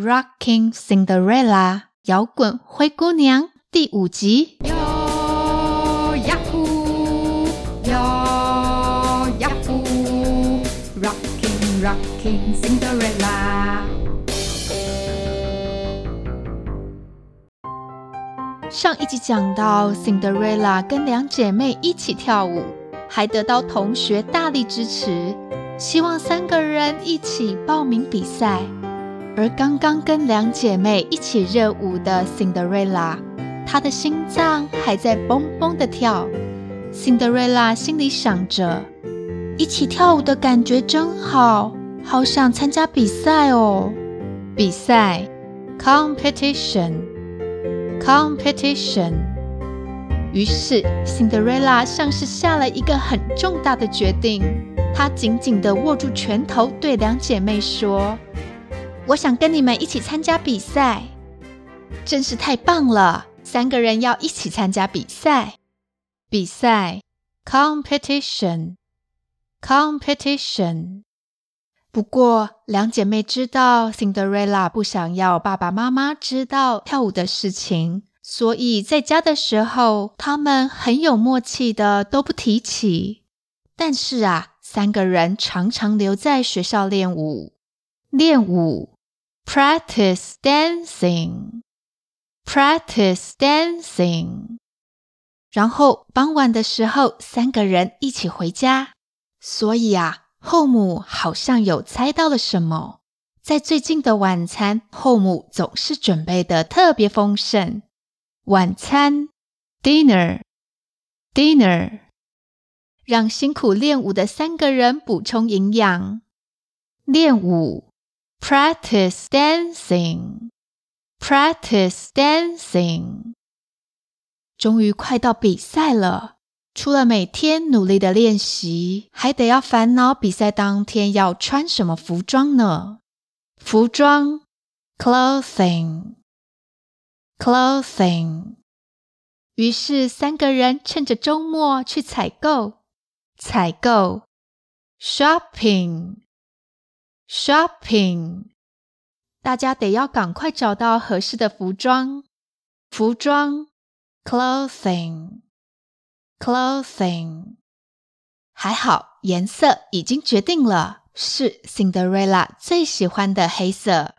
《Rocking Cinderella》摇滚灰姑娘第五集。哟呀呼，哟呀呼，Rocking Rocking Cinderella。上一集讲到，Cinderella 跟两姐妹一起跳舞，还得到同学大力支持，希望三个人一起报名比赛。而刚刚跟两姐妹一起热舞的 Cinderella，她的心脏还在蹦蹦的跳。Cinderella 心里想着：一起跳舞的感觉真好，好想参加比赛哦！比赛，competition，competition。于是 Cinderella 像是下了一个很重大的决定，她紧紧地握住拳头，对两姐妹说。我想跟你们一起参加比赛，真是太棒了！三个人要一起参加比赛，比赛，competition，competition。不过，两姐妹知道 Cinderella 不想要爸爸妈妈知道跳舞的事情，所以在家的时候，她们很有默契的都不提起。但是啊，三个人常常留在学校练舞，练舞。Practice dancing, practice dancing。然后傍晚的时候，三个人一起回家。所以啊，后母好像有猜到了什么。在最近的晚餐，后母总是准备的特别丰盛。晚餐，dinner, dinner，让辛苦练舞的三个人补充营养。练舞。Practice dancing, practice dancing。终于快到比赛了，除了每天努力的练习，还得要烦恼比赛当天要穿什么服装呢？服装，clothing, clothing。于是三个人趁着周末去采购，采购，shopping。 Shopping，大家得要赶快找到合适的服装。服装，clothing，clothing。还好，颜色已经决定了，是 Cinderella 最喜欢的黑色，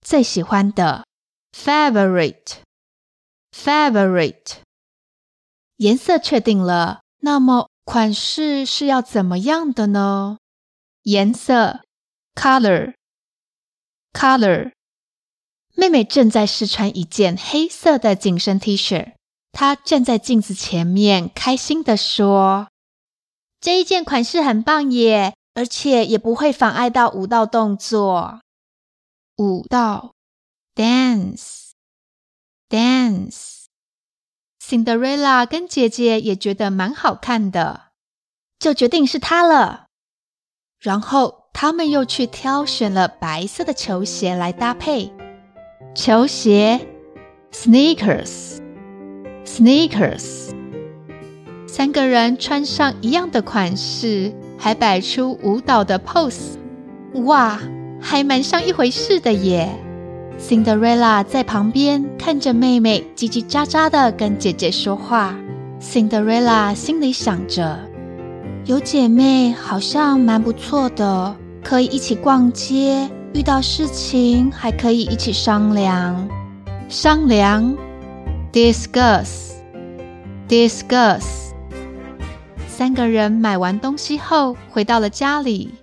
最喜欢的 favorite，favorite。颜色确定了，那么款式是要怎么样的呢？颜色。Color, color。妹妹正在试穿一件黑色的紧身 T 恤，她站在镜子前面，开心地说：“这一件款式很棒耶，而且也不会妨碍到舞蹈动作。”舞蹈，dance, dance。Cinderella 跟姐姐也觉得蛮好看的，就决定是她了。然后。他们又去挑选了白色的球鞋来搭配。球鞋，sneakers，sneakers。三个人穿上一样的款式，还摆出舞蹈的 pose。哇，还蛮像一回事的耶。Cinderella 在旁边看着妹妹叽叽喳喳的跟姐姐说话。Cinderella 心里想着，有姐妹好像蛮不错的。可以一起逛街，遇到事情还可以一起商量。商量，discuss，discuss。三个人买完东西后，回到了家里。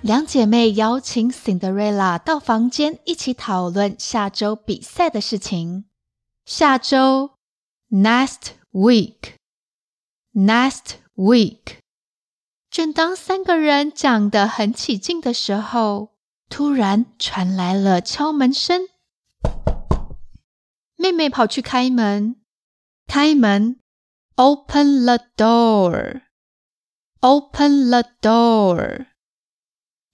两姐妹邀请 Cinderella 到房间一起讨论下周比赛的事情。下周，next week，next week。正当三个人讲得很起劲的时候，突然传来了敲门声。妹妹跑去开门，开门，Open the door，Open the door。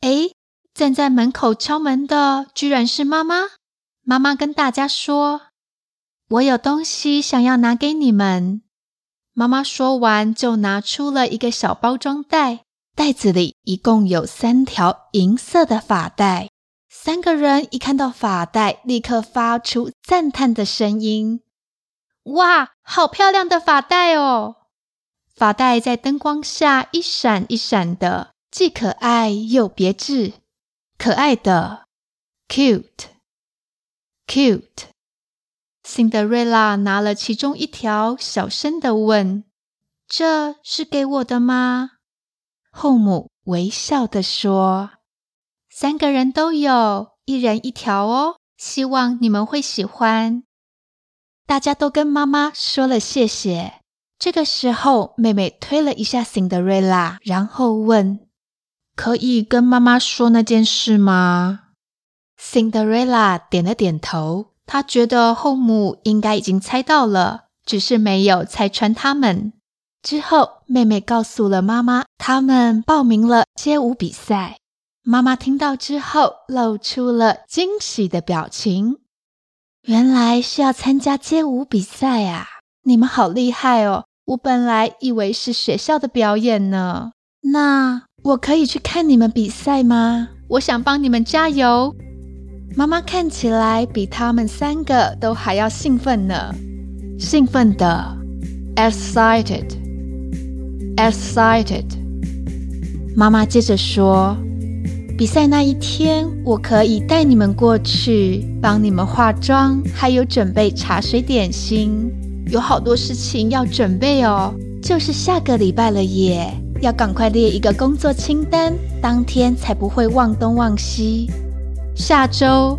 诶，站在门口敲门的居然是妈妈。妈妈跟大家说：“我有东西想要拿给你们。”妈妈说完，就拿出了一个小包装袋，袋子里一共有三条银色的发带，三个人一看到发带，立刻发出赞叹的声音：“哇，好漂亮的发带哦！发带在灯光下一闪一闪的，既可爱又别致。可爱的，cute，cute。Cinderella 拿了其中一条，小声的问：“这是给我的吗？”后母微笑的说。三个人都有，一人一条哦，希望你们会喜欢。大家都跟妈妈说了谢谢。这个时候，妹妹推了一下 Cinderella，然后问：“可以跟妈妈说那件事吗？”Cinderella 点了点头，他觉得后母应该已经猜到了，只是没有拆穿他们。之后，妹妹告诉了妈妈，他们报名了街舞比赛。妈妈听到之后，露出了惊喜的表情。原来是要参加街舞比赛啊！你们好厉害哦！我本来以为是学校的表演呢。那我可以去看你们比赛吗？我想帮你们加油。妈妈看起来比他们三个都还要兴奋呢，兴奋的，excited，excited。妈妈接着说。比赛那一天，我可以带你们过去，帮你们化妆，还有准备茶水点心，有好多事情要准备哦。就是下个礼拜了耶，要赶快列一个工作清单，当天才不会忘东忘西。下周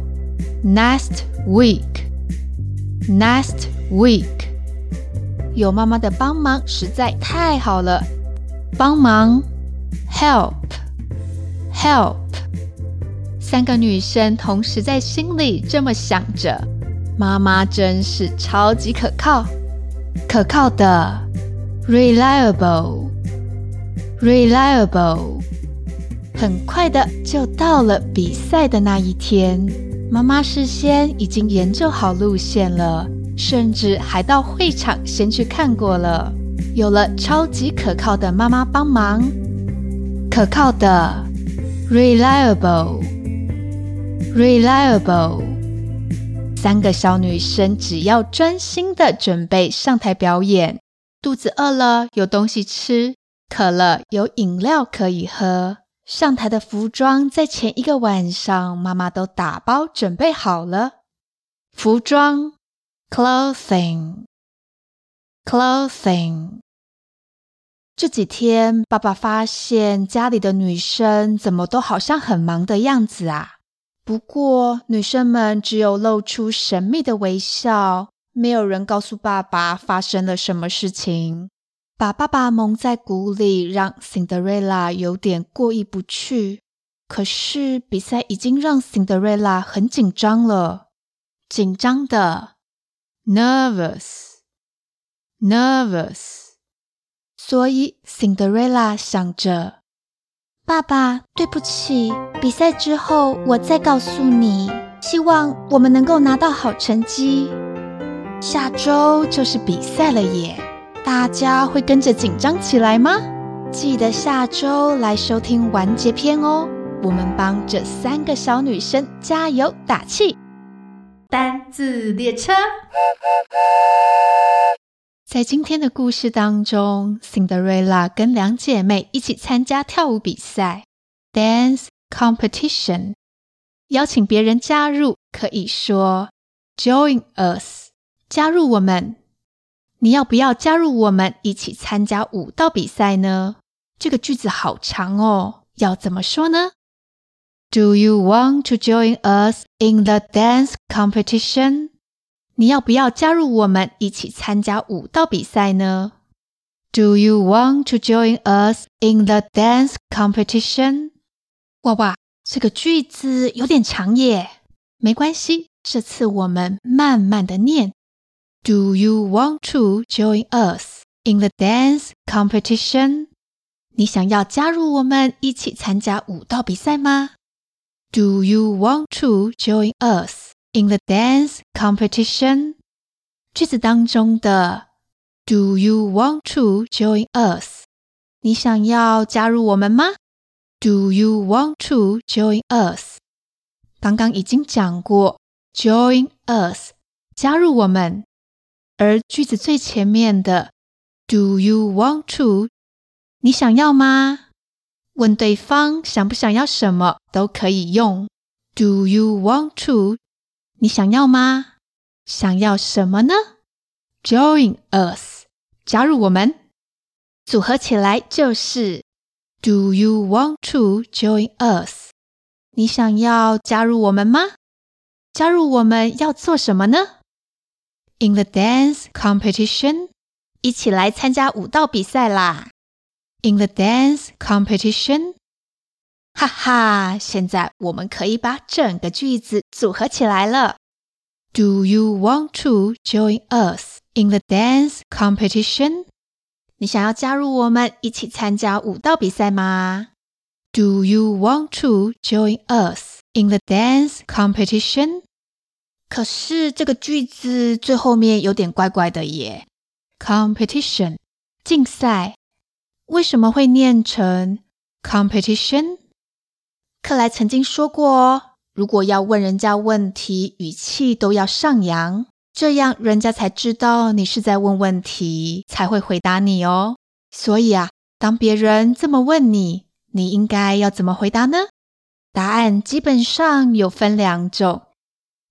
，next week，next week，有妈妈的帮忙实在太好了，帮忙，help，help。三个女生同时在心里这么想着：“妈妈真是超级可靠，可靠的，reliable，reliable。”很快的就到了比赛的那一天，妈妈事先已经研究好路线了，甚至还到会场先去看过了。有了超级可靠的妈妈帮忙，可靠的，reliable。Reliable，三个小女生只要专心的准备上台表演，肚子饿了有东西吃，渴了有饮料可以喝。上台的服装在前一个晚上妈妈都打包准备好了。服装，clothing，clothing。这几天爸爸发现家里的女生怎么都好像很忙的样子啊。不过，女生们只有露出神秘的微笑，没有人告诉爸爸发生了什么事情，把爸爸蒙在鼓里，让 Cinderella 有点过意不去。可是，比赛已经让 Cinderella 很紧张了，紧张的，nervous，nervous。所以，Cinderella 想着。爸爸，对不起。比赛之后我再告诉你。希望我们能够拿到好成绩。下周就是比赛了耶，大家会跟着紧张起来吗？记得下周来收听完结篇哦。我们帮这三个小女生加油打气。单字列车。在今天的故事当中，Cinderella 跟两姐妹一起参加跳舞比赛 （dance competition）。邀请别人加入，可以说 “join us”，加入我们。你要不要加入我们一起参加舞蹈比赛呢？这个句子好长哦，要怎么说呢？Do you want to join us in the dance competition? 你要不要加入我们一起参加舞蹈比赛呢？Do you want to join us in the dance competition？哇哇，这个句子有点长耶，没关系，这次我们慢慢的念。Do you want to join us in the dance competition？你想要加入我们一起参加舞蹈比赛吗？Do you want to join us？In the dance competition，句子当中的 "Do you want to join us？" 你想要加入我们吗？"Do you want to join us？" 刚刚已经讲过，join us，加入我们。 而句子最前面的 Do you want to？你想要吗？问对方想不想要什么都可以用 Do you want to？你想要吗？想要什么呢？Join us，加入我们，组合起来就是 Do you want to join us？你想要加入我们吗？加入我们要做什么呢 ？In the dance competition，一起来参加舞蹈比赛啦！In the dance competition，哈哈，现在我们可以把整个句子组合起来了。Do you want to join us in the dance competition？你想要加入我们一起参加舞蹈比赛吗？Do you want to join us in the dance competition？ 可是这个句子最后面有点怪怪的耶。Competition，竞赛，为什么会念成 competition？克莱曾经说过哦。如果要问人家问题，语气都要上扬，这样人家才知道你是在问问题，才会回答你哦。所以啊，当别人这么问你，你应该要怎么回答呢？答案基本上有分两种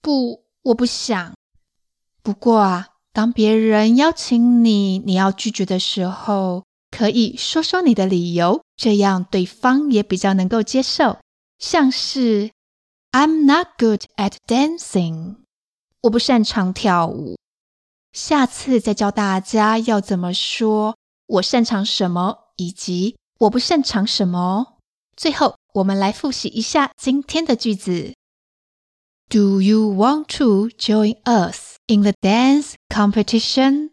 不，我不想。不过啊，当别人邀请你，你要拒绝的时候，可以说说你的理由，这样对方也比较能够接受。像是 I'm not good at dancing，我不擅长跳舞。下次再教大家要怎么说我擅长什么，以及我不擅长什么。最后，我们来复习一下今天的句子 ：Do you want to join us in the dance competition？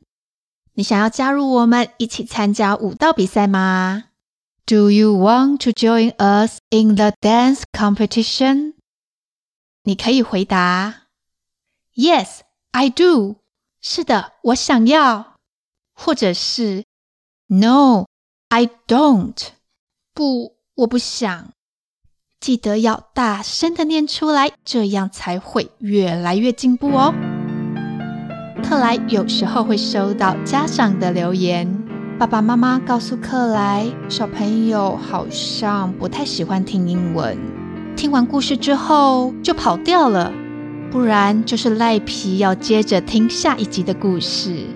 你想要加入我们一起参加舞蹈比赛吗？Do you want to join us in the dance competition？你可以回答：Yes, I do。是的，我想要。或者是 No, I don't。不，我不想。 记得要大声的念出来，这样才会越来越进步哦。克莱有时候会收到家长的留言。爸爸妈妈告诉克莱，小朋友好像不太喜欢听英文，听完故事之后就跑掉了，不然就是赖皮要接着听下一集的故事。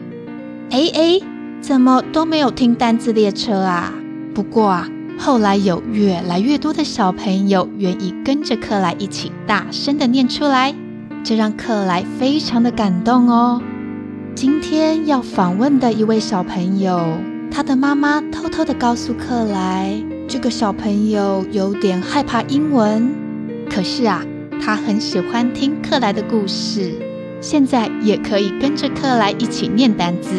哎哎，怎么都没有听单字列车啊？不过啊，后来有越来越多的小朋友愿意跟着克莱一起大声的念出来，这让克莱非常的感动哦。今天要访问的一位小朋友，他的妈妈偷偷的告诉克莱，这个小朋友有点害怕英文，可是啊，他很喜欢听克莱的故事，现在也可以跟着克莱一起念单字。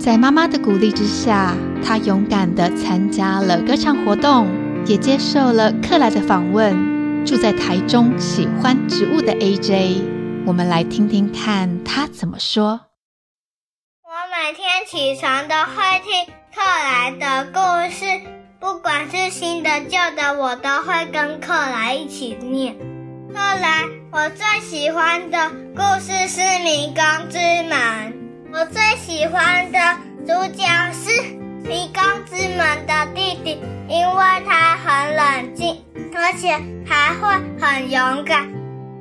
在妈妈的鼓励之下，他勇敢的参加了歌唱活动，也接受了克莱的访问。住在台中，喜欢植物的 AJ，我们来听听看他怎么说。我每天起床都会听克莱的故事，不管是新的旧的，我都会跟克莱一起念。克莱，我最喜欢的故事是《迷宫之门》，我最喜欢的主角是迷宫之门的弟弟，因为他很冷静，而且还会很勇敢，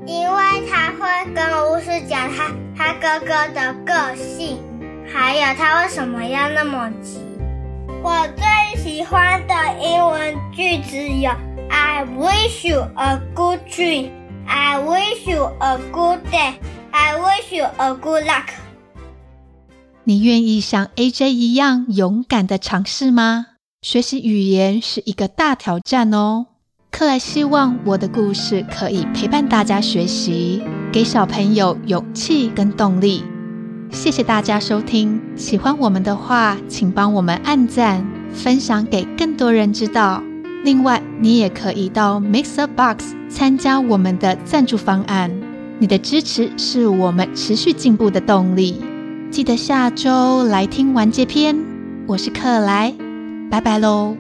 因为他会跟巫师讲他他哥哥的个性。还有他为什么要那么急？我最喜欢的英文句子有：I wish you a good dream. I wish you a good day. I wish you a good luck. 你愿意像 AJ 一样勇敢的尝试吗？学习语言是一个大挑战哦。克莱希望我的故事可以陪伴大家学习，给小朋友勇气跟动力。谢谢大家收听，喜欢我们的话，请帮我们按赞、分享给更多人知道。另外，你也可以到 MixerBox 参加我们的赞助方案，你的支持是我们持续进步的动力。记得下周来听完结篇，我是克莱，拜拜喽。